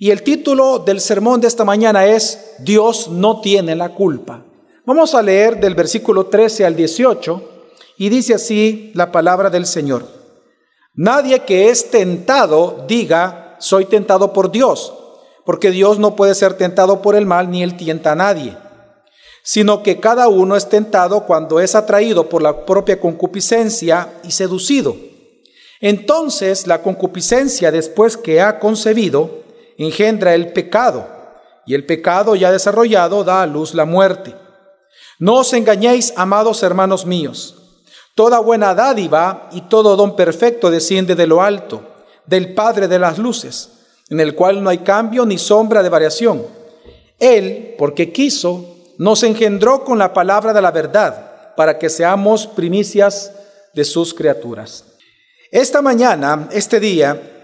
Y el título del sermón de esta mañana es Dios no tiene la culpa. Vamos a leer del versículo 13 al 18 y dice así la palabra del Señor. Nadie que es tentado diga, soy tentado por Dios, porque Dios no puede ser tentado por el mal ni él tienta a nadie, sino que cada uno es tentado cuando es atraído por la propia concupiscencia y seducido. Entonces la concupiscencia después que ha concebido, engendra el pecado, y el pecado ya desarrollado da a luz la muerte. No os engañéis, amados hermanos míos. Toda buena dádiva y todo don perfecto desciende de lo alto, del Padre de las luces, en el cual no hay cambio ni sombra de variación. Él, porque quiso, nos engendró con la palabra de la verdad, para que seamos primicias de sus criaturas. Esta mañana, este día,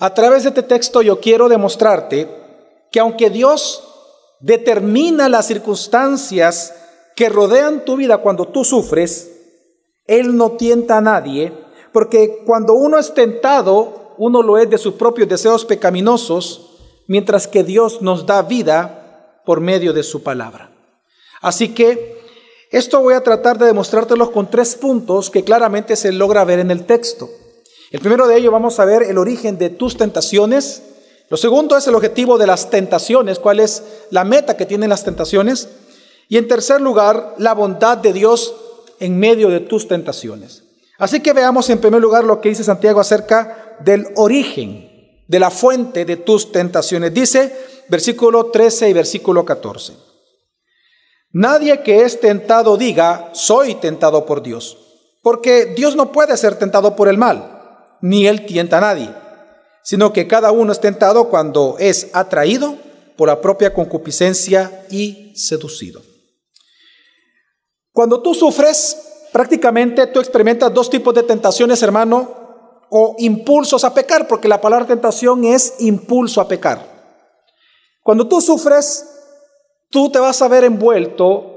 a través de este texto yo quiero demostrarte que aunque Dios determina las circunstancias que rodean tu vida cuando tú sufres, Él no tienta a nadie, porque cuando uno es tentado, uno lo es de sus propios deseos pecaminosos, mientras que Dios nos da vida por medio de su palabra. Así que esto voy a tratar de demostrártelo con tres puntos que claramente se logra ver en el texto. El primero de ellos vamos a ver el origen de tus tentaciones. Lo segundo es el objetivo de las tentaciones, cuál es la meta que tienen las tentaciones. Y en tercer lugar, la bondad de Dios en medio de tus tentaciones. Así que veamos en primer lugar lo que dice Santiago acerca del origen, de la fuente de tus tentaciones. Dice versículo 13 y versículo 14. Nadie que es tentado diga, soy tentado por Dios, porque Dios no puede ser tentado por el mal ni él tienta a nadie, sino que cada uno es tentado cuando es atraído por la propia concupiscencia y seducido. Cuando tú sufres, prácticamente tú experimentas dos tipos de tentaciones, hermano, o impulsos a pecar, porque la palabra tentación es impulso a pecar. Cuando tú sufres, tú te vas a ver envuelto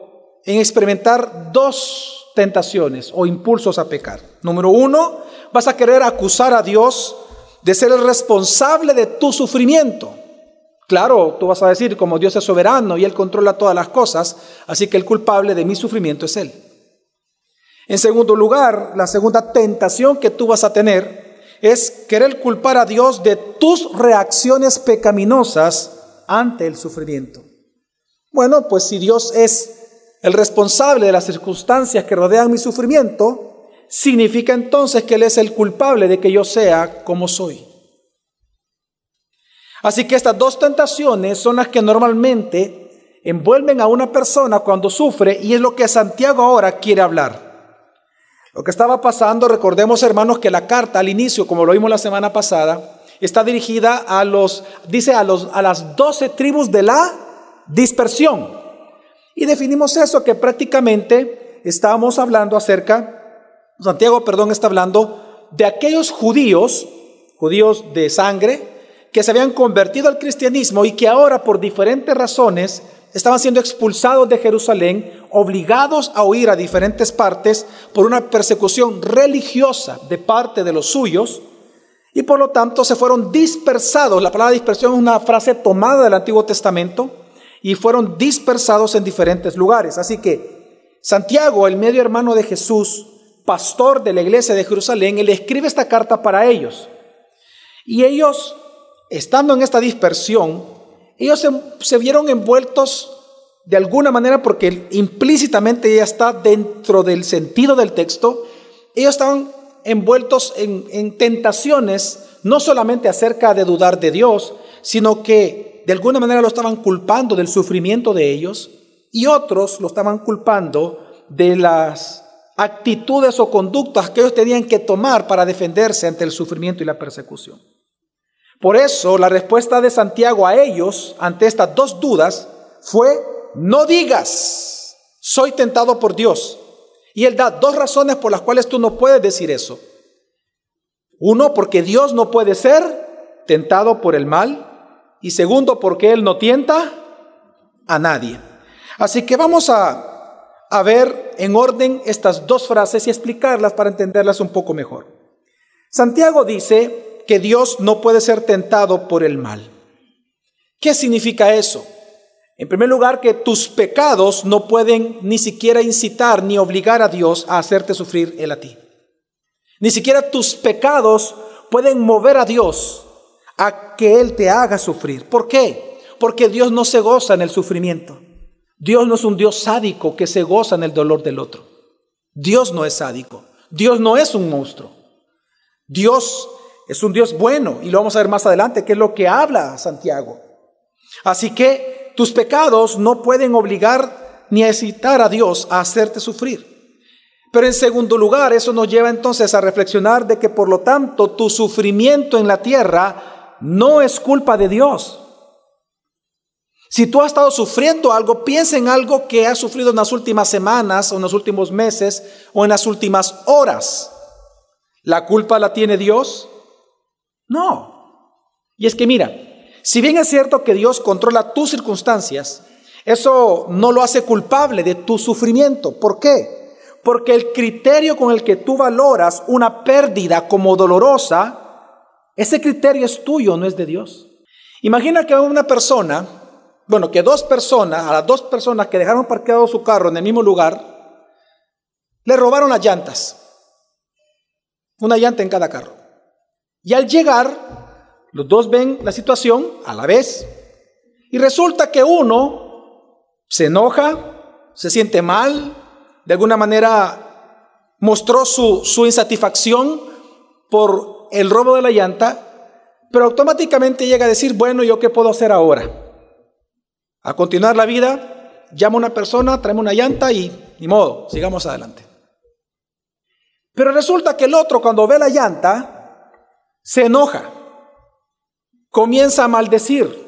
en experimentar dos tentaciones o impulsos a pecar. Número uno, vas a querer acusar a Dios de ser el responsable de tu sufrimiento. Claro, tú vas a decir, como Dios es soberano y Él controla todas las cosas, así que el culpable de mi sufrimiento es Él. En segundo lugar, la segunda tentación que tú vas a tener es querer culpar a Dios de tus reacciones pecaminosas ante el sufrimiento. Bueno, pues si Dios es el responsable de las circunstancias que rodean mi sufrimiento, significa entonces que Él es el culpable de que yo sea como soy. Así que estas dos tentaciones son las que normalmente envuelven a una persona cuando sufre y es lo que Santiago ahora quiere hablar. Lo que estaba pasando, recordemos hermanos que la carta al inicio, como lo vimos la semana pasada, está dirigida a los, dice a, los, a las doce tribus de la dispersión. Y definimos eso, que prácticamente estábamos hablando acerca Santiago, perdón, está hablando de aquellos judíos, judíos de sangre, que se habían convertido al cristianismo y que ahora por diferentes razones estaban siendo expulsados de Jerusalén, obligados a huir a diferentes partes por una persecución religiosa de parte de los suyos, y por lo tanto se fueron dispersados. La palabra dispersión es una frase tomada del Antiguo Testamento, y fueron dispersados en diferentes lugares. Así que Santiago, el medio hermano de Jesús, pastor de la iglesia de Jerusalén, él escribe esta carta para ellos. Y ellos, estando en esta dispersión, ellos se, vieron envueltos de alguna manera, porque implícitamente ya está dentro del sentido del texto, ellos estaban envueltos en, en tentaciones, no solamente acerca de dudar de Dios, sino que de alguna manera lo estaban culpando del sufrimiento de ellos y otros lo estaban culpando de las actitudes o conductas que ellos tenían que tomar para defenderse ante el sufrimiento y la persecución. Por eso la respuesta de Santiago a ellos ante estas dos dudas fue, no digas, soy tentado por Dios. Y él da dos razones por las cuales tú no puedes decir eso. Uno, porque Dios no puede ser tentado por el mal. Y segundo, porque Él no tienta a nadie. Así que vamos a a ver en orden estas dos frases y explicarlas para entenderlas un poco mejor. Santiago dice que Dios no puede ser tentado por el mal. ¿Qué significa eso? En primer lugar, que tus pecados no pueden ni siquiera incitar ni obligar a Dios a hacerte sufrir Él a ti. Ni siquiera tus pecados pueden mover a Dios a que Él te haga sufrir. ¿Por qué? Porque Dios no se goza en el sufrimiento. Dios no es un Dios sádico que se goza en el dolor del otro. Dios no es sádico. Dios no es un monstruo. Dios es un Dios bueno y lo vamos a ver más adelante, que es lo que habla Santiago. Así que tus pecados no pueden obligar ni excitar a Dios a hacerte sufrir. Pero en segundo lugar, eso nos lleva entonces a reflexionar de que por lo tanto tu sufrimiento en la tierra no es culpa de Dios. Si tú has estado sufriendo algo, piensa en algo que has sufrido en las últimas semanas o en los últimos meses o en las últimas horas. ¿La culpa la tiene Dios? No. Y es que mira, si bien es cierto que Dios controla tus circunstancias, eso no lo hace culpable de tu sufrimiento. ¿Por qué? Porque el criterio con el que tú valoras una pérdida como dolorosa, ese criterio es tuyo, no es de Dios. Imagina que una persona, bueno, que dos personas, a las dos personas que dejaron parqueado su carro en el mismo lugar, le robaron las llantas. Una llanta en cada carro. Y al llegar, los dos ven la situación a la vez. Y resulta que uno se enoja, se siente mal, de alguna manera mostró su, su insatisfacción por el robo de la llanta, pero automáticamente llega a decir, bueno, ¿yo qué puedo hacer ahora? A continuar la vida, llama a una persona, traeme una llanta y ni modo, sigamos adelante. Pero resulta que el otro cuando ve la llanta, se enoja comienza a maldecir.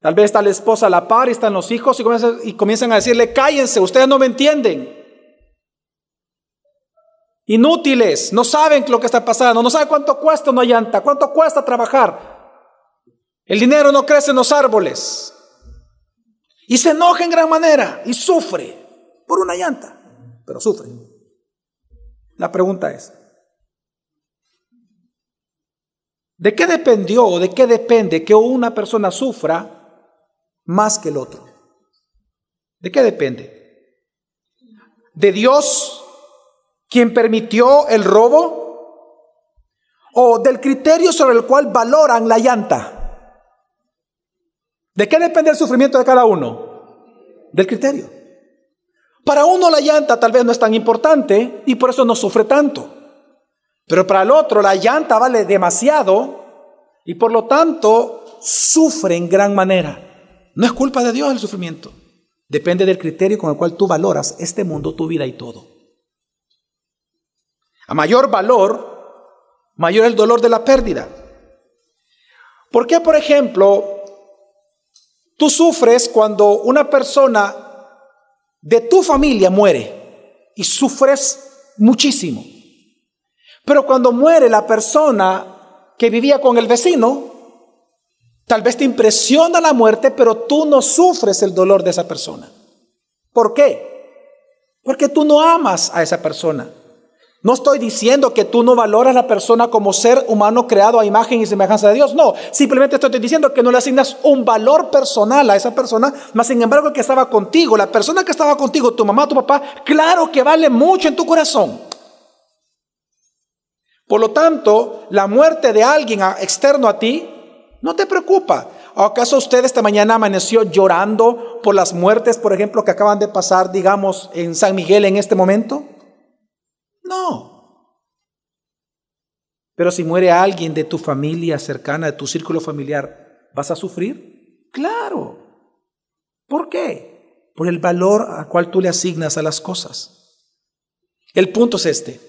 Tal vez está la esposa a la par y están los hijos y comienzan, y comienzan a decirle, cállense, ustedes no me entienden. Inútiles, no saben lo que está pasando, no saben cuánto cuesta una llanta, cuánto cuesta trabajar. El dinero no crece en los árboles. Y se enoja en gran manera y sufre por una llanta, pero sufre. La pregunta es, ¿De qué dependió o de qué depende que una persona sufra más que el otro? ¿De qué depende? ¿De Dios quien permitió el robo? ¿O del criterio sobre el cual valoran la llanta? ¿De qué depende el sufrimiento de cada uno? Del criterio. Para uno la llanta tal vez no es tan importante y por eso no sufre tanto. Pero para el otro la llanta vale demasiado y por lo tanto sufre en gran manera. No es culpa de Dios el sufrimiento. Depende del criterio con el cual tú valoras este mundo, tu vida y todo. A mayor valor, mayor el dolor de la pérdida. ¿Por qué, por ejemplo, tú sufres cuando una persona de tu familia muere y sufres muchísimo? Pero cuando muere la persona que vivía con el vecino, tal vez te impresiona la muerte, pero tú no sufres el dolor de esa persona. ¿Por qué? Porque tú no amas a esa persona. No estoy diciendo que tú no valoras a la persona como ser humano creado a imagen y semejanza de Dios. No, simplemente estoy diciendo que no le asignas un valor personal a esa persona, más sin embargo el que estaba contigo, la persona que estaba contigo, tu mamá, tu papá, claro que vale mucho en tu corazón. Por lo tanto, la muerte de alguien externo a ti no te preocupa. ¿Acaso usted esta mañana amaneció llorando por las muertes, por ejemplo, que acaban de pasar, digamos, en San Miguel en este momento? No. Pero si muere alguien de tu familia cercana, de tu círculo familiar, ¿vas a sufrir? Claro. ¿Por qué? Por el valor al cual tú le asignas a las cosas. El punto es este.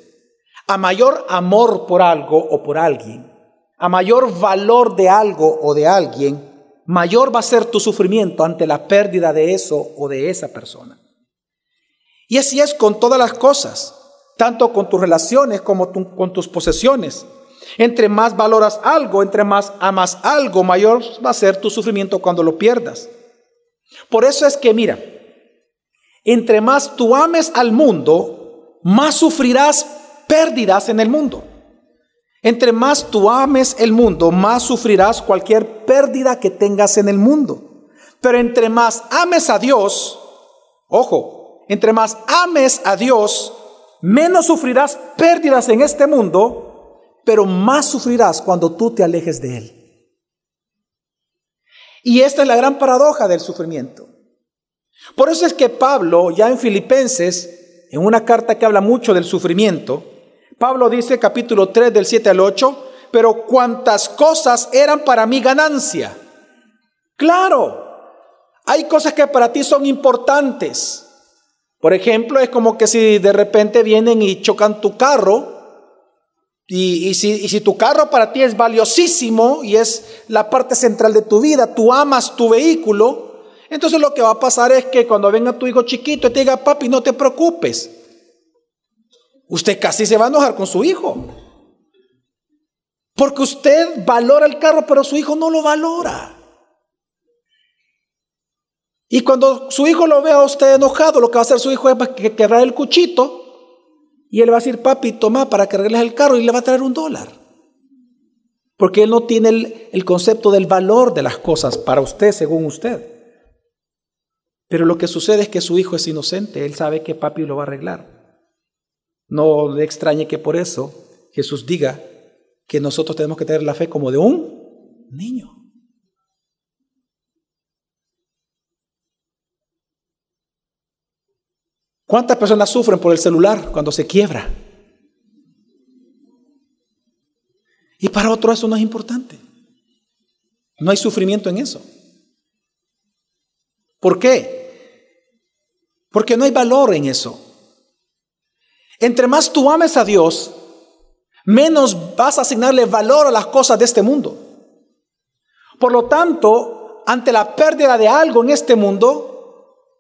A mayor amor por algo o por alguien, a mayor valor de algo o de alguien, mayor va a ser tu sufrimiento ante la pérdida de eso o de esa persona. Y así es con todas las cosas, tanto con tus relaciones como con tus posesiones. Entre más valoras algo, entre más amas algo, mayor va a ser tu sufrimiento cuando lo pierdas. Por eso es que, mira, entre más tú ames al mundo, más sufrirás pérdidas en el mundo. Entre más tú ames el mundo, más sufrirás cualquier pérdida que tengas en el mundo. Pero entre más ames a Dios, ojo, entre más ames a Dios, menos sufrirás pérdidas en este mundo, pero más sufrirás cuando tú te alejes de Él. Y esta es la gran paradoja del sufrimiento. Por eso es que Pablo, ya en Filipenses, en una carta que habla mucho del sufrimiento, Pablo dice capítulo 3 del 7 al 8, pero cuantas cosas eran para mí ganancia. Claro, hay cosas que para ti son importantes. Por ejemplo, es como que si de repente vienen y chocan tu carro, y, si, si, tu carro para ti es valiosísimo y es la parte central de tu vida, tú amas tu vehículo, entonces lo que va a pasar es que cuando venga tu hijo chiquito y te diga, papi, no te preocupes, usted casi se va a enojar con su hijo. Porque usted valora el carro, pero su hijo no lo valora. Y cuando su hijo lo vea a usted enojado, lo que va a hacer su hijo es que quebrar el cuchito y él va a decir, papi, toma para que arregles el carro y le va a traer un dólar. Porque él no tiene el, el concepto del valor de las cosas para usted, según usted. Pero lo que sucede es que su hijo es inocente, él sabe que papi lo va a arreglar. No le extrañe que por eso Jesús diga que nosotros tenemos que tener la fe como de un niño. ¿Cuántas personas sufren por el celular cuando se quiebra? Y para otro eso no es importante. No hay sufrimiento en eso. ¿Por qué? Porque no hay valor en eso. Entre más tú ames a Dios, menos vas a asignarle valor a las cosas de este mundo. Por lo tanto, ante la pérdida de algo en este mundo,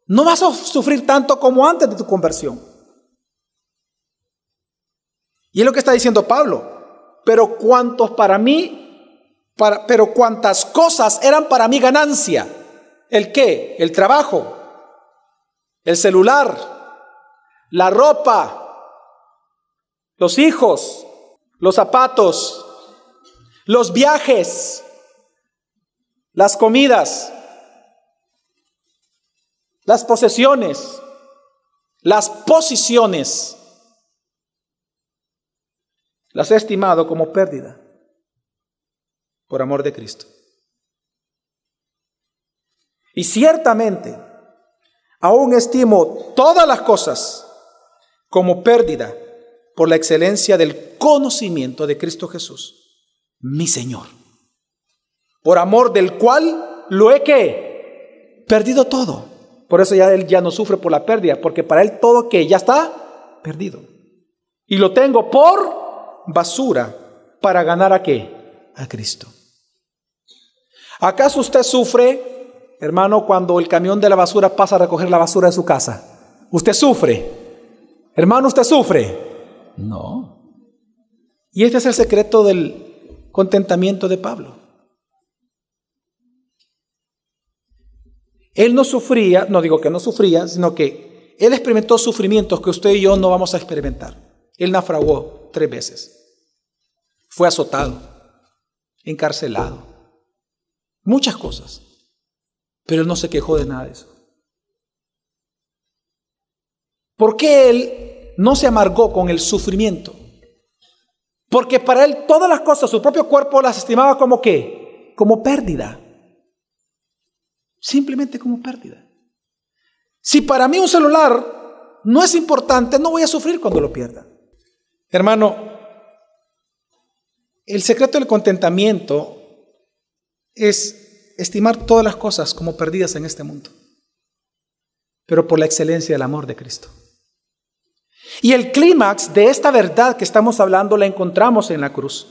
no vas a sufrir tanto como antes de tu conversión. Y es lo que está diciendo Pablo. Pero cuantos para mí, para, pero cuantas cosas eran para mí ganancia. ¿El qué? El trabajo, el celular, la ropa, los hijos, los zapatos, los viajes, las comidas, las posesiones, las posiciones, las he estimado como pérdida por amor de Cristo. Y ciertamente, aún estimo todas las cosas como pérdida por la excelencia del conocimiento de Cristo Jesús, mi Señor, por amor del cual lo he que perdido todo por eso ya él ya no sufre por la pérdida, porque para él todo que ya está perdido. Y lo tengo por basura para ganar a qué? A Cristo. ¿Acaso usted sufre, hermano, cuando el camión de la basura pasa a recoger la basura de su casa? ¿Usted sufre? Hermano, ¿usted sufre? No. Y este es el secreto del contentamiento de Pablo. Él no sufría, no digo que no sufría, sino que él experimentó sufrimientos que usted y yo no vamos a experimentar. Él naufragó tres veces. Fue azotado, encarcelado, muchas cosas. Pero él no se quejó de nada de eso. ¿Por qué él no se amargó con el sufrimiento? Porque para él todas las cosas, su propio cuerpo las estimaba como qué? Como pérdida simplemente como pérdida. Si para mí un celular no es importante, no voy a sufrir cuando lo pierda. Hermano, el secreto del contentamiento es estimar todas las cosas como perdidas en este mundo, pero por la excelencia del amor de Cristo. Y el clímax de esta verdad que estamos hablando la encontramos en la cruz.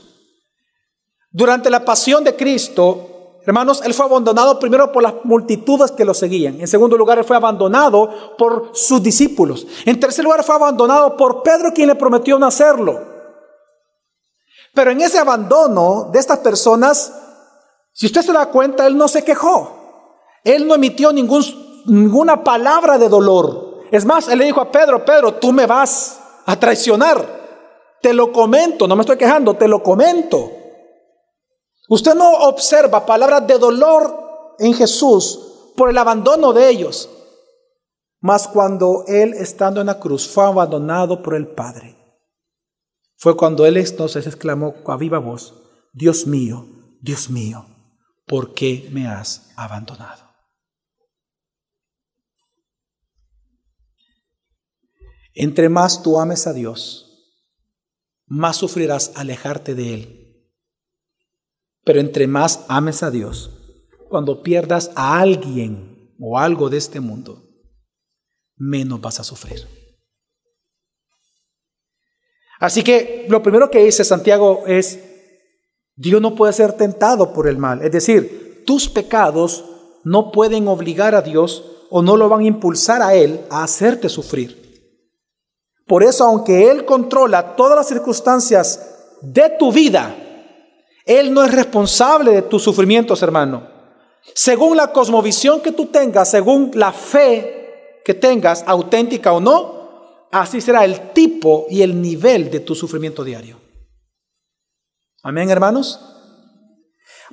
Durante la pasión de Cristo, Hermanos, él fue abandonado primero por las multitudes que lo seguían. En segundo lugar, él fue abandonado por sus discípulos. En tercer lugar, fue abandonado por Pedro, quien le prometió no hacerlo. Pero en ese abandono de estas personas, si usted se da cuenta, él no se quejó. Él no emitió ninguna palabra de dolor. Es más, él le dijo a Pedro, Pedro, tú me vas a traicionar. Te lo comento, no me estoy quejando, te lo comento. Usted no observa palabras de dolor en Jesús por el abandono de ellos. Mas cuando Él, estando en la cruz, fue abandonado por el Padre, fue cuando Él entonces exclamó a viva voz, Dios mío, Dios mío, ¿por qué me has abandonado? Entre más tú ames a Dios, más sufrirás alejarte de Él. Pero entre más ames a Dios, cuando pierdas a alguien o algo de este mundo, menos vas a sufrir. Así que lo primero que dice Santiago es, Dios no puede ser tentado por el mal. Es decir, tus pecados no pueden obligar a Dios o no lo van a impulsar a Él a hacerte sufrir. Por eso, aunque Él controla todas las circunstancias de tu vida, Él no es responsable de tus sufrimientos, hermano. Según la cosmovisión que tú tengas, según la fe que tengas, auténtica o no, así será el tipo y el nivel de tu sufrimiento diario. Amén, hermanos.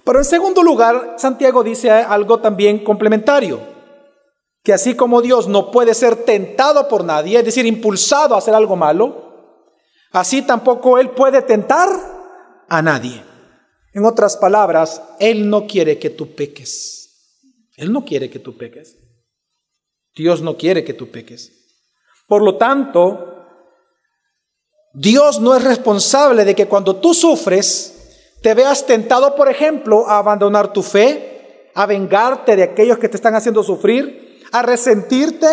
Pero en segundo lugar, Santiago dice algo también complementario que así como Dios no puede ser tentado por nadie, es decir, impulsado a hacer algo malo, así tampoco Él puede tentar a nadie. En otras palabras, Él no quiere que tú peques. Él no quiere que tú peques. Dios no quiere que tú peques. Por lo tanto, Dios no es responsable de que cuando tú sufres, te veas tentado, por ejemplo, a abandonar tu fe, a vengarte de aquellos que te están haciendo sufrir, a resentirte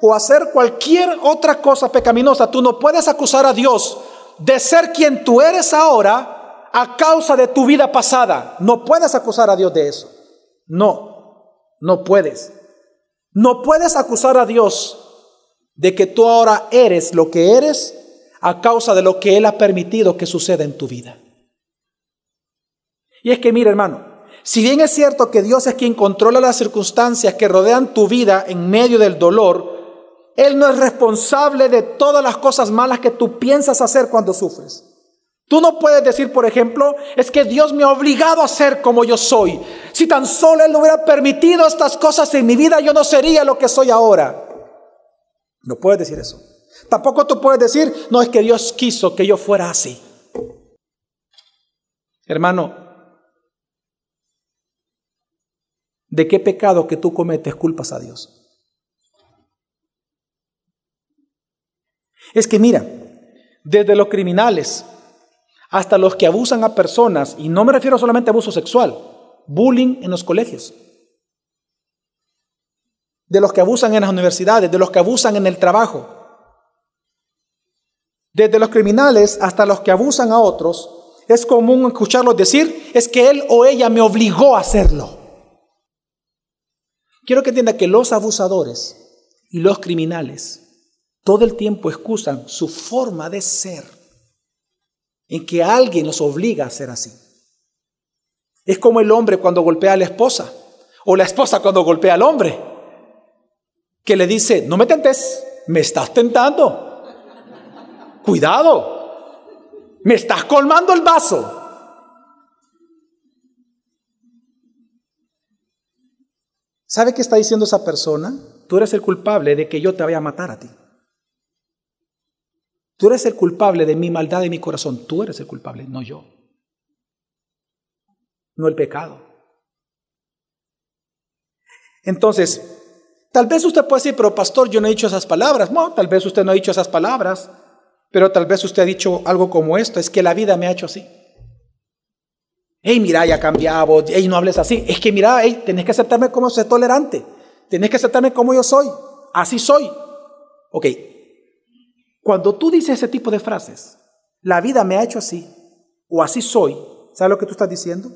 o hacer cualquier otra cosa pecaminosa. Tú no puedes acusar a Dios de ser quien tú eres ahora a causa de tu vida pasada. No puedes acusar a Dios de eso. No, no puedes. No puedes acusar a Dios de que tú ahora eres lo que eres a causa de lo que Él ha permitido que suceda en tu vida. Y es que, mire hermano, si bien es cierto que Dios es quien controla las circunstancias que rodean tu vida en medio del dolor, Él no es responsable de todas las cosas malas que tú piensas hacer cuando sufres. Tú no puedes decir, por ejemplo, es que Dios me ha obligado a ser como yo soy. Si tan solo Él no hubiera permitido estas cosas en mi vida, yo no sería lo que soy ahora. No puedes decir eso. Tampoco tú puedes decir, no es que Dios quiso que yo fuera así. Hermano, de qué pecado que tú cometes culpas a Dios. Es que mira, desde los criminales hasta los que abusan a personas, y no me refiero solamente a abuso sexual, bullying en los colegios, de los que abusan en las universidades, de los que abusan en el trabajo, desde los criminales hasta los que abusan a otros, es común escucharlos decir, es que él o ella me obligó a hacerlo. Quiero que entienda que los abusadores y los criminales todo el tiempo excusan su forma de ser en que alguien los obliga a ser así. Es como el hombre cuando golpea a la esposa o la esposa cuando golpea al hombre, que le dice, no me tentes, me estás tentando. Cuidado, me estás colmando el vaso. ¿Sabe qué está diciendo esa persona? Tú eres el culpable de que yo te vaya a matar a ti. Tú eres el culpable de mi maldad de mi corazón. Tú eres el culpable, no yo. No el pecado. Entonces, tal vez usted puede decir, pero pastor, yo no he dicho esas palabras. No, tal vez usted no ha dicho esas palabras, pero tal vez usted ha dicho algo como esto, es que la vida me ha hecho así. Hey, mira, ya cambiado, hey, no hables así. Es que mira, hey, tenés que aceptarme como soy tolerante. Tenés que aceptarme como yo soy. Así soy. Ok. Cuando tú dices ese tipo de frases, la vida me ha hecho así, o así soy, ¿sabes lo que tú estás diciendo?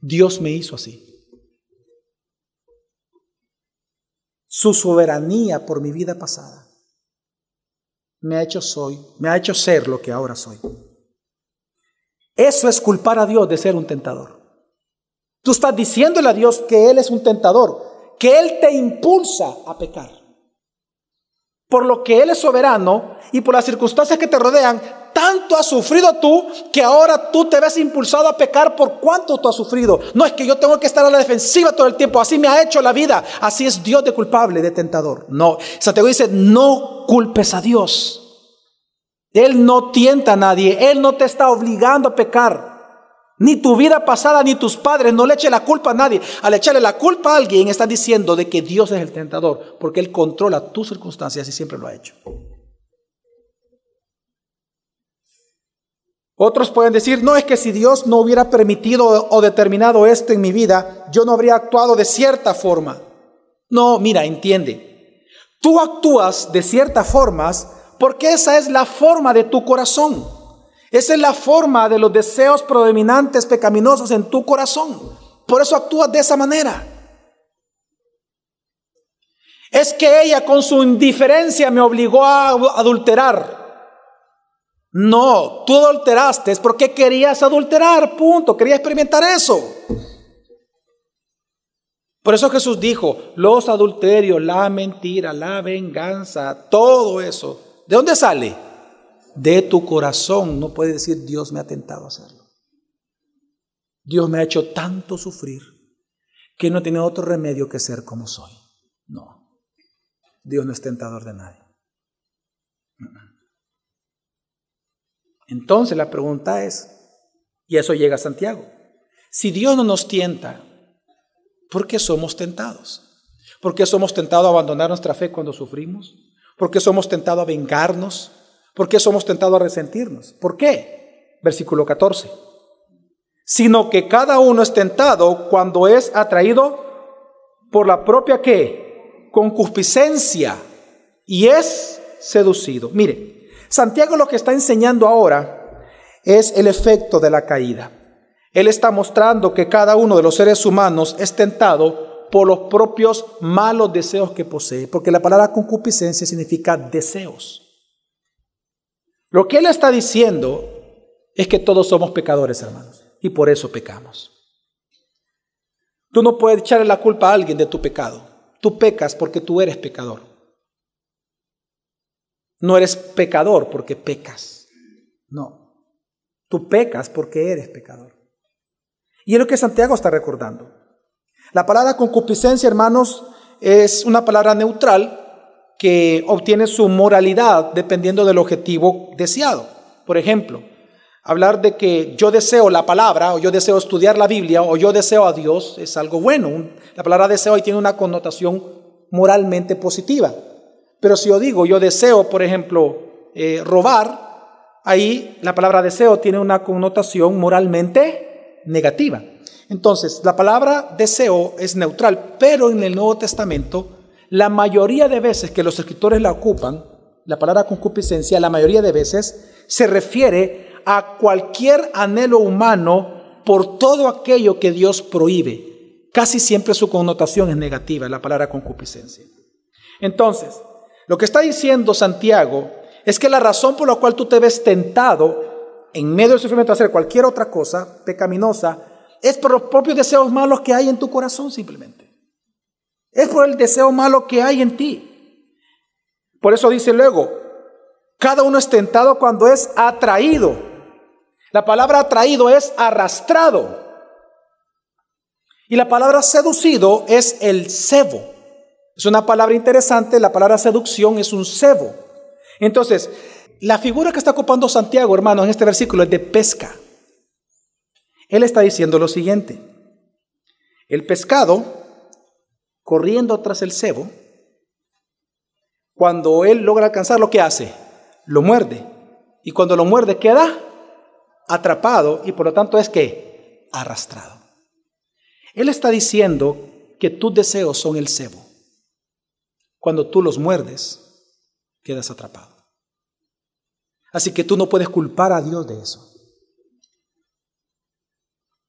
Dios me hizo así. Su soberanía por mi vida pasada me ha hecho soy, me ha hecho ser lo que ahora soy. Eso es culpar a Dios de ser un tentador. Tú estás diciéndole a Dios que Él es un tentador, que Él te impulsa a pecar. Por lo que Él es soberano y por las circunstancias que te rodean, tanto has sufrido tú que ahora tú te ves impulsado a pecar por cuánto tú has sufrido. No es que yo tengo que estar a la defensiva todo el tiempo, así me ha hecho la vida, así es Dios de culpable, de tentador. No, Santiago dice, no culpes a Dios. Él no tienta a nadie, Él no te está obligando a pecar. Ni tu vida pasada, ni tus padres, no le eche la culpa a nadie. Al echarle la culpa a alguien, está diciendo de que Dios es el tentador, porque Él controla tus circunstancias y siempre lo ha hecho. Otros pueden decir, no es que si Dios no hubiera permitido o determinado esto en mi vida, yo no habría actuado de cierta forma. No, mira, entiende. Tú actúas de ciertas formas porque esa es la forma de tu corazón. Esa es la forma de los deseos predominantes pecaminosos en tu corazón. Por eso actúas de esa manera. Es que ella con su indiferencia me obligó a adulterar. No, tú adulteraste es porque querías adulterar, punto. Querías experimentar eso. Por eso Jesús dijo, los adulterios, la mentira, la venganza, todo eso, ¿de dónde sale? De tu corazón. No puedes decir, Dios me ha tentado a hacerlo. Dios me ha hecho tanto sufrir que no tiene otro remedio que ser como soy. No, Dios no es tentador de nadie. Entonces la pregunta es, y eso llega a Santiago, si Dios no nos tienta, ¿por qué somos tentados? ¿Por qué somos tentados a abandonar nuestra fe cuando sufrimos? ¿Por qué somos tentados a vengarnos? ¿Por qué somos tentados a resentirnos? ¿Por qué? Versículo 14. Sino que cada uno es tentado cuando es atraído por la propia qué? Concupiscencia y es seducido. Mire, Santiago lo que está enseñando ahora es el efecto de la caída. Él está mostrando que cada uno de los seres humanos es tentado por los propios malos deseos que posee, porque la palabra concupiscencia significa deseos. Lo que él está diciendo es que todos somos pecadores, hermanos, y por eso pecamos. Tú no puedes echarle la culpa a alguien de tu pecado. Tú pecas porque tú eres pecador. No eres pecador porque pecas. No. Tú pecas porque eres pecador. Y es lo que Santiago está recordando. La palabra concupiscencia, hermanos, es una palabra neutral que obtiene su moralidad dependiendo del objetivo deseado. Por ejemplo, hablar de que yo deseo la palabra, o yo deseo estudiar la Biblia, o yo deseo a Dios, es algo bueno. La palabra deseo ahí tiene una connotación moralmente positiva. Pero si yo digo, yo deseo, por ejemplo, eh, robar, ahí la palabra deseo tiene una connotación moralmente negativa. Entonces, la palabra deseo es neutral, pero en el Nuevo Testamento la mayoría de veces que los escritores la ocupan, la palabra concupiscencia, la mayoría de veces se refiere a cualquier anhelo humano por todo aquello que Dios prohíbe. Casi siempre su connotación es negativa, la palabra concupiscencia. Entonces, lo que está diciendo Santiago es que la razón por la cual tú te ves tentado en medio del sufrimiento a hacer cualquier otra cosa pecaminosa es por los propios deseos malos que hay en tu corazón simplemente. Es por el deseo malo que hay en ti. Por eso dice luego, cada uno es tentado cuando es atraído. La palabra atraído es arrastrado. Y la palabra seducido es el cebo. Es una palabra interesante, la palabra seducción es un cebo. Entonces, la figura que está ocupando Santiago, hermano, en este versículo es de pesca. Él está diciendo lo siguiente. El pescado corriendo tras el cebo, cuando él logra alcanzar lo que hace, lo muerde. Y cuando lo muerde queda atrapado y por lo tanto es que arrastrado. Él está diciendo que tus deseos son el cebo. Cuando tú los muerdes, quedas atrapado. Así que tú no puedes culpar a Dios de eso.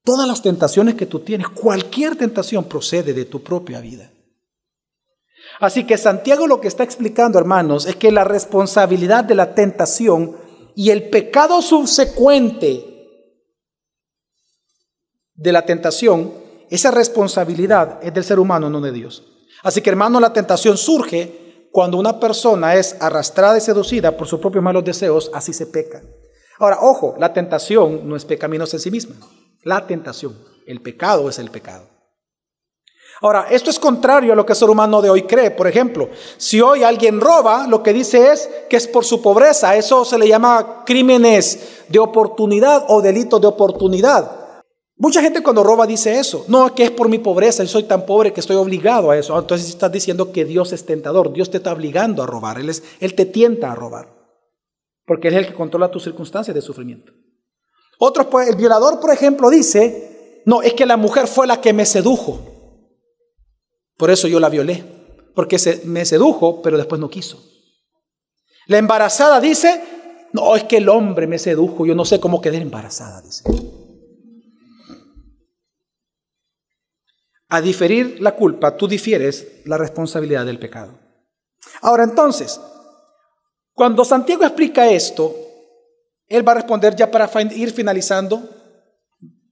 Todas las tentaciones que tú tienes, cualquier tentación procede de tu propia vida. Así que Santiago lo que está explicando, hermanos, es que la responsabilidad de la tentación y el pecado subsecuente de la tentación, esa responsabilidad es del ser humano, no de Dios. Así que, hermano, la tentación surge cuando una persona es arrastrada y seducida por sus propios malos deseos, así se peca. Ahora, ojo, la tentación no es pecaminosa en sí misma. La tentación, el pecado es el pecado. Ahora, esto es contrario a lo que el ser humano de hoy cree. Por ejemplo, si hoy alguien roba, lo que dice es que es por su pobreza. Eso se le llama crímenes de oportunidad o delitos de oportunidad. Mucha gente cuando roba dice eso. No, que es por mi pobreza. Yo soy tan pobre que estoy obligado a eso. Entonces estás diciendo que Dios es tentador. Dios te está obligando a robar. Él, él te tienta a robar. Porque Él es el que controla tus circunstancias de sufrimiento. Otros, pues, el violador, por ejemplo, dice, no, es que la mujer fue la que me sedujo. Por eso yo la violé, porque se, me sedujo, pero después no quiso. La embarazada dice, no, es que el hombre me sedujo, yo no sé cómo quedé embarazada, dice. A diferir la culpa, tú difieres la responsabilidad del pecado. Ahora entonces, cuando Santiago explica esto, él va a responder ya para ir finalizando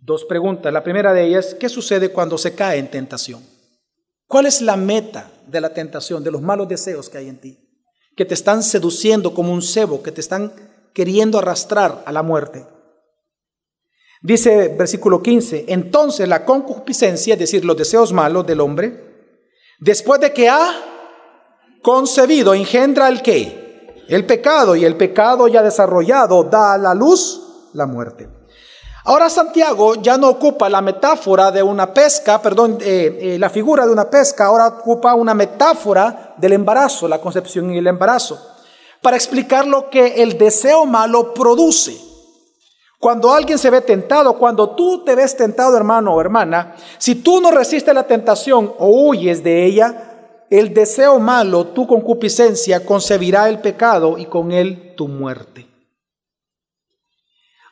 dos preguntas. La primera de ellas, ¿qué sucede cuando se cae en tentación? ¿Cuál es la meta de la tentación, de los malos deseos que hay en ti? Que te están seduciendo como un cebo, que te están queriendo arrastrar a la muerte. Dice versículo 15, entonces la concupiscencia, es decir, los deseos malos del hombre, después de que ha concebido, engendra el qué? El pecado, y el pecado ya desarrollado da a la luz la muerte. Ahora Santiago ya no ocupa la metáfora de una pesca, perdón, eh, eh, la figura de una pesca, ahora ocupa una metáfora del embarazo, la concepción y el embarazo, para explicar lo que el deseo malo produce. Cuando alguien se ve tentado, cuando tú te ves tentado, hermano o hermana, si tú no resistes la tentación o huyes de ella, el deseo malo, tu concupiscencia, concebirá el pecado y con él tu muerte.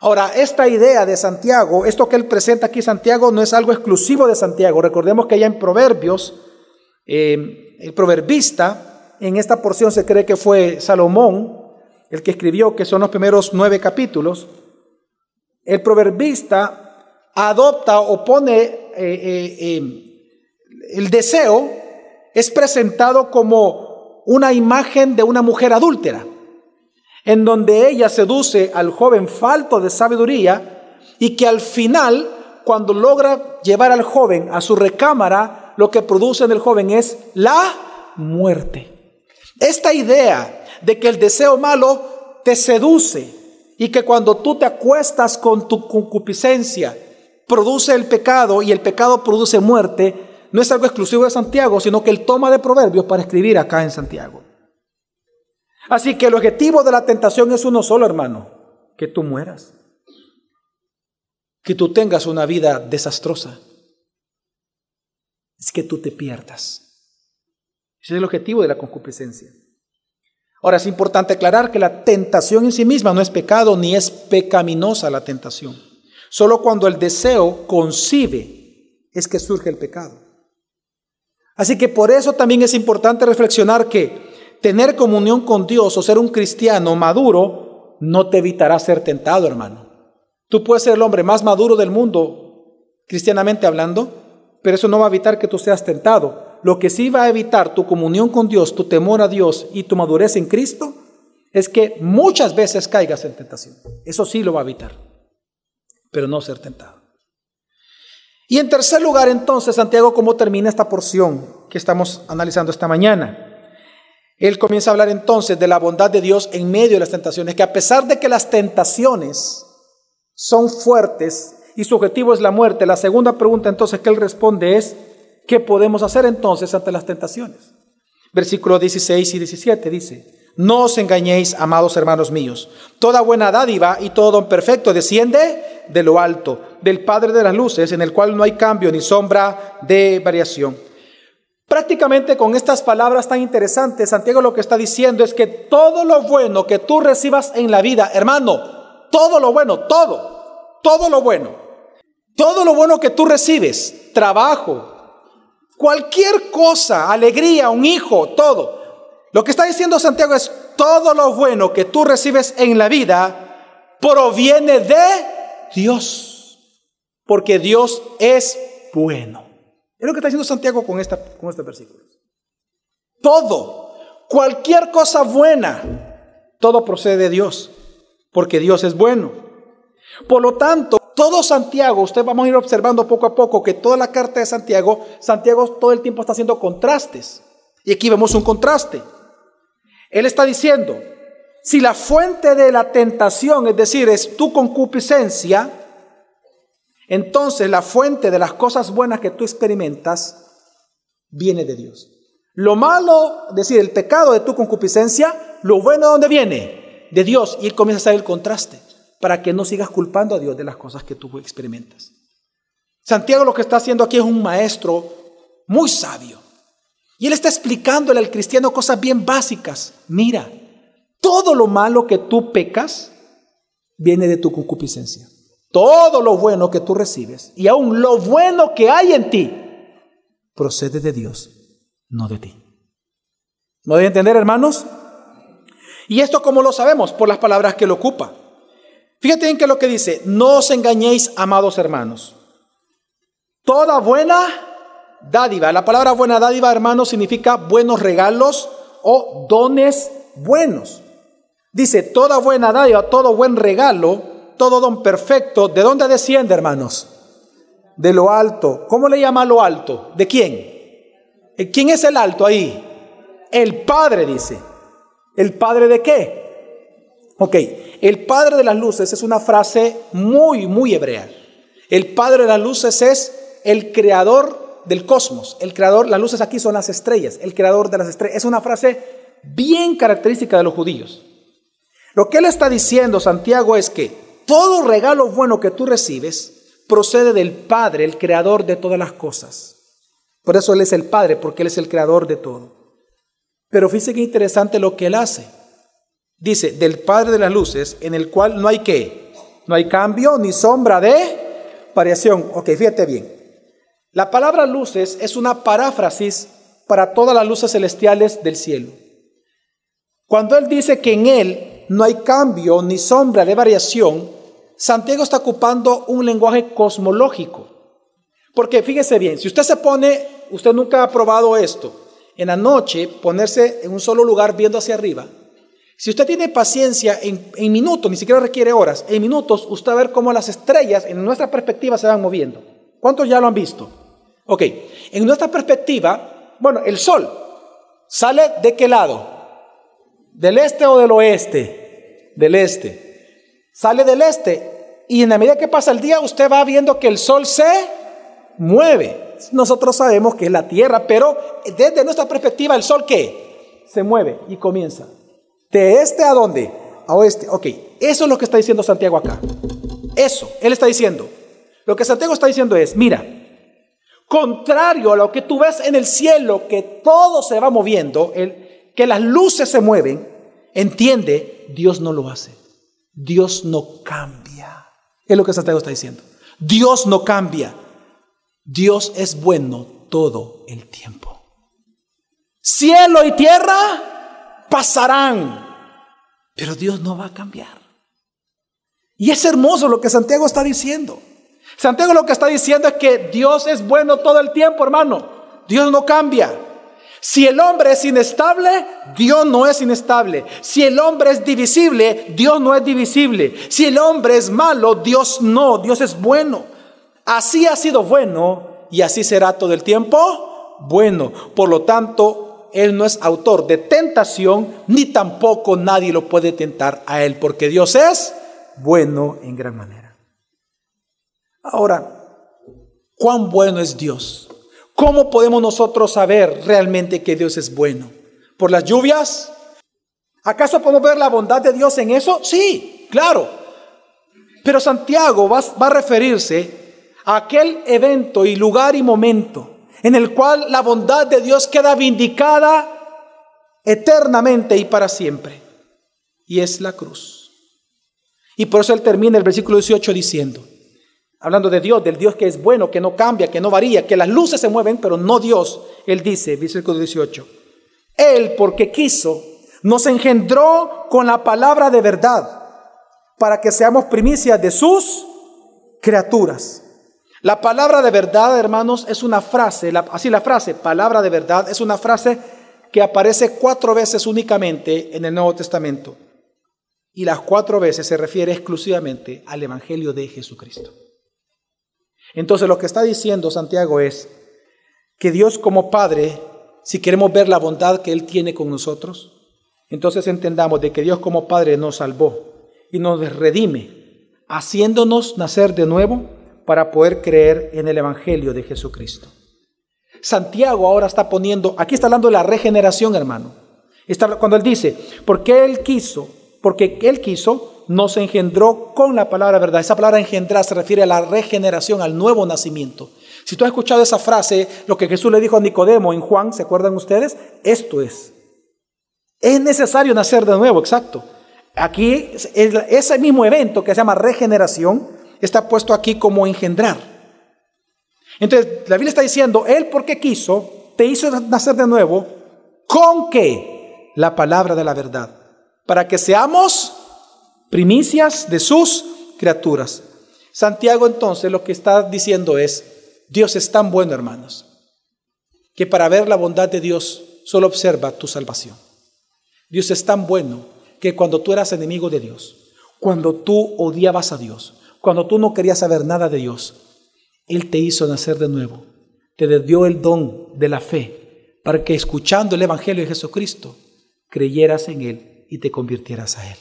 Ahora, esta idea de Santiago, esto que él presenta aquí Santiago, no es algo exclusivo de Santiago. Recordemos que ya en Proverbios, eh, el proverbista, en esta porción se cree que fue Salomón, el que escribió, que son los primeros nueve capítulos. El proverbista adopta o pone eh, eh, el deseo, es presentado como una imagen de una mujer adúltera en donde ella seduce al joven falto de sabiduría y que al final, cuando logra llevar al joven a su recámara, lo que produce en el joven es la muerte. Esta idea de que el deseo malo te seduce y que cuando tú te acuestas con tu concupiscencia, produce el pecado y el pecado produce muerte, no es algo exclusivo de Santiago, sino que él toma de proverbios para escribir acá en Santiago. Así que el objetivo de la tentación es uno solo, hermano, que tú mueras, que tú tengas una vida desastrosa, es que tú te pierdas. Ese es el objetivo de la concupiscencia. Ahora es importante aclarar que la tentación en sí misma no es pecado ni es pecaminosa la tentación. Solo cuando el deseo concibe es que surge el pecado. Así que por eso también es importante reflexionar que tener comunión con Dios o ser un cristiano maduro no te evitará ser tentado, hermano. Tú puedes ser el hombre más maduro del mundo, cristianamente hablando, pero eso no va a evitar que tú seas tentado. Lo que sí va a evitar tu comunión con Dios, tu temor a Dios y tu madurez en Cristo es que muchas veces caigas en tentación. Eso sí lo va a evitar, pero no ser tentado. Y en tercer lugar, entonces, Santiago, ¿cómo termina esta porción que estamos analizando esta mañana? Él comienza a hablar entonces de la bondad de Dios en medio de las tentaciones, que a pesar de que las tentaciones son fuertes y su objetivo es la muerte, la segunda pregunta entonces que él responde es, ¿qué podemos hacer entonces ante las tentaciones? Versículos 16 y 17 dice, no os engañéis, amados hermanos míos, toda buena dádiva y todo don perfecto desciende de lo alto, del Padre de las Luces, en el cual no hay cambio ni sombra de variación Prácticamente con estas palabras tan interesantes, Santiago lo que está diciendo es que todo lo bueno que tú recibas en la vida, hermano, todo lo bueno, todo, todo lo bueno, todo lo bueno que tú recibes, trabajo, cualquier cosa, alegría, un hijo, todo. Lo que está diciendo Santiago es todo lo bueno que tú recibes en la vida proviene de Dios, porque Dios es bueno. Es lo que está diciendo Santiago con, esta, con este versículo. Todo, cualquier cosa buena, todo procede de Dios, porque Dios es bueno. Por lo tanto, todo Santiago, usted vamos a ir observando poco a poco que toda la carta de Santiago, Santiago todo el tiempo está haciendo contrastes. Y aquí vemos un contraste. Él está diciendo, si la fuente de la tentación, es decir, es tu concupiscencia, entonces la fuente de las cosas buenas que tú experimentas viene de Dios. Lo malo, es decir, el pecado de tu concupiscencia, lo bueno de dónde viene? De Dios. Y él comienza a hacer el contraste para que no sigas culpando a Dios de las cosas que tú experimentas. Santiago lo que está haciendo aquí es un maestro muy sabio. Y él está explicándole al cristiano cosas bien básicas. Mira, todo lo malo que tú pecas viene de tu concupiscencia. Todo lo bueno que tú recibes y aún lo bueno que hay en ti procede de Dios, no de ti. ¿No debe entender, hermanos? ¿Y esto cómo lo sabemos? Por las palabras que lo ocupa. Fíjate en que lo que dice, no os engañéis, amados hermanos. Toda buena dádiva, la palabra buena dádiva, hermanos, significa buenos regalos o dones buenos. Dice, toda buena dádiva, todo buen regalo, todo don perfecto, ¿de dónde desciende, hermanos? De lo alto. ¿Cómo le llama lo alto? ¿De quién? ¿Eh, ¿Quién es el alto ahí? El Padre, dice. ¿El Padre de qué? Ok, el Padre de las Luces es una frase muy, muy hebrea. El Padre de las Luces es el creador del cosmos. El creador, las luces aquí son las estrellas, el creador de las estrellas. Es una frase bien característica de los judíos. Lo que él está diciendo, Santiago, es que todo regalo bueno que tú recibes procede del Padre, el creador de todas las cosas. Por eso Él es el Padre, porque Él es el creador de todo. Pero fíjese qué interesante lo que Él hace. Dice, del Padre de las luces, en el cual no hay qué, no hay cambio ni sombra de variación. Ok, fíjate bien. La palabra luces es una paráfrasis para todas las luces celestiales del cielo. Cuando Él dice que en Él no hay cambio ni sombra de variación, Santiago está ocupando un lenguaje cosmológico. Porque fíjese bien, si usted se pone, usted nunca ha probado esto, en la noche ponerse en un solo lugar viendo hacia arriba, si usted tiene paciencia en, minutos, ni siquiera requiere horas, en minutos usted va a ver cómo las estrellas en nuestra perspectiva se van moviendo. ¿Cuántos ya lo han visto? Ok, en nuestra perspectiva, bueno, el sol sale de qué lado? ¿Del este o del oeste? Del este. Sale del este y en la medida que pasa el día usted va viendo que el sol se mueve. Nosotros sabemos que es la tierra, pero desde nuestra perspectiva el sol qué? Se mueve y comienza. ¿De este a dónde? A oeste. Ok, eso es lo que está diciendo Santiago acá. Eso, él está diciendo. Lo que Santiago está diciendo es, mira, contrario a lo que tú ves en el cielo, que todo se va moviendo, el, que las luces se mueven, entiende, Dios no lo hace. Dios no cambia. Es lo que Santiago está diciendo. Dios no cambia. Dios es bueno todo el tiempo. Cielo y tierra pasarán, pero Dios no va a cambiar. Y es hermoso lo que Santiago está diciendo. Santiago lo que está diciendo es que Dios es bueno todo el tiempo, hermano. Dios no cambia. Si el hombre es inestable, Dios no es inestable. Si el hombre es divisible, Dios no es divisible. Si el hombre es malo, Dios no, Dios es bueno. Así ha sido bueno y así será todo el tiempo bueno. Por lo tanto, Él no es autor de tentación, ni tampoco nadie lo puede tentar a Él, porque Dios es bueno en gran manera. Ahora, ¿cuán bueno es Dios? ¿Cómo podemos nosotros saber realmente que Dios es bueno? ¿Por las lluvias? ¿Acaso podemos ver la bondad de Dios en eso? Sí, claro. Pero Santiago va, a referirse a aquel evento y lugar y momento en el cual la bondad de Dios queda vindicada eternamente y para siempre. Y es la cruz. Y por eso él termina el versículo 18 diciendo, Hablando de Dios, del Dios que es bueno, que no cambia, que no varía, que las luces se mueven, pero no Dios. Él dice, versículo 18, Él porque quiso, nos engendró con la palabra de verdad, para que seamos primicias de sus criaturas. La palabra de verdad, hermanos, es una frase, así la frase, palabra de verdad, es una frase que aparece cuatro veces únicamente en el Nuevo Testamento. Y las cuatro veces se refiere exclusivamente al Evangelio de Jesucristo. Entonces lo que está diciendo Santiago es que Dios como Padre, si queremos ver la bondad que Él tiene con nosotros, entonces entendamos de que Dios como Padre nos salvó y nos redime, haciéndonos nacer de nuevo para poder creer en el Evangelio de Jesucristo. Santiago ahora está poniendo, aquí está hablando de la regeneración, hermano. Está, cuando él dice, porque él quiso, porque él quiso, nos engendró con la palabra verdad. Esa palabra engendrar se refiere a la regeneración, al nuevo nacimiento. Si tú has escuchado esa frase, lo que Jesús le dijo a Nicodemo en Juan, ¿se acuerdan ustedes? Esto es. Es necesario nacer de nuevo, exacto. Aquí, ese mismo evento que se llama regeneración, está puesto aquí como engendrar. Entonces, la Biblia está diciendo, Él porque quiso, te hizo nacer de nuevo, ¿con qué? La palabra de la verdad, para que seamos primicias de sus criaturas. Santiago entonces lo que está diciendo es, Dios es tan bueno, hermanos, que para ver la bondad de Dios solo observa tu salvación. Dios es tan bueno que cuando tú eras enemigo de Dios, cuando tú odiabas a Dios, cuando tú no querías saber nada de Dios, Él te hizo nacer de nuevo, te dio el don de la fe para que escuchando el Evangelio de Jesucristo creyeras en Él y te convirtieras a Él.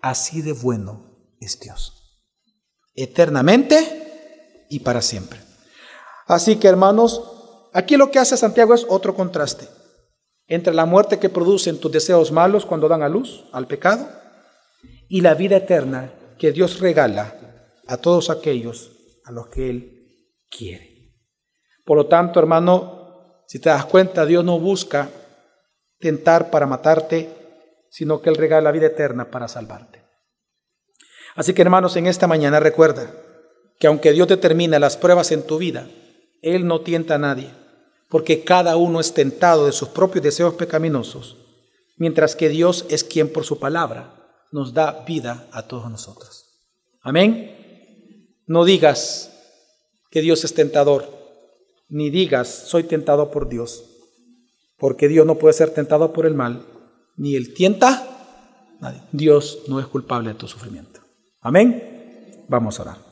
Así de bueno es Dios, eternamente y para siempre. Así que hermanos, aquí lo que hace Santiago es otro contraste entre la muerte que producen tus deseos malos cuando dan a luz al pecado y la vida eterna que Dios regala a todos aquellos a los que Él quiere. Por lo tanto, hermano, si te das cuenta, Dios no busca tentar para matarte, sino que Él regala la vida eterna para salvarte. Así que, hermanos, en esta mañana recuerda que aunque Dios determina las pruebas en tu vida, Él no tienta a nadie, porque cada uno es tentado de sus propios deseos pecaminosos, mientras que Dios es quien por su palabra nos da vida a todos nosotros. Amén. No digas que Dios es tentador, ni digas soy tentado por Dios, porque Dios no puede ser tentado por el mal, ni Él tienta. Dios no es culpable de tu sufrimiento. Amén. Vamos a orar.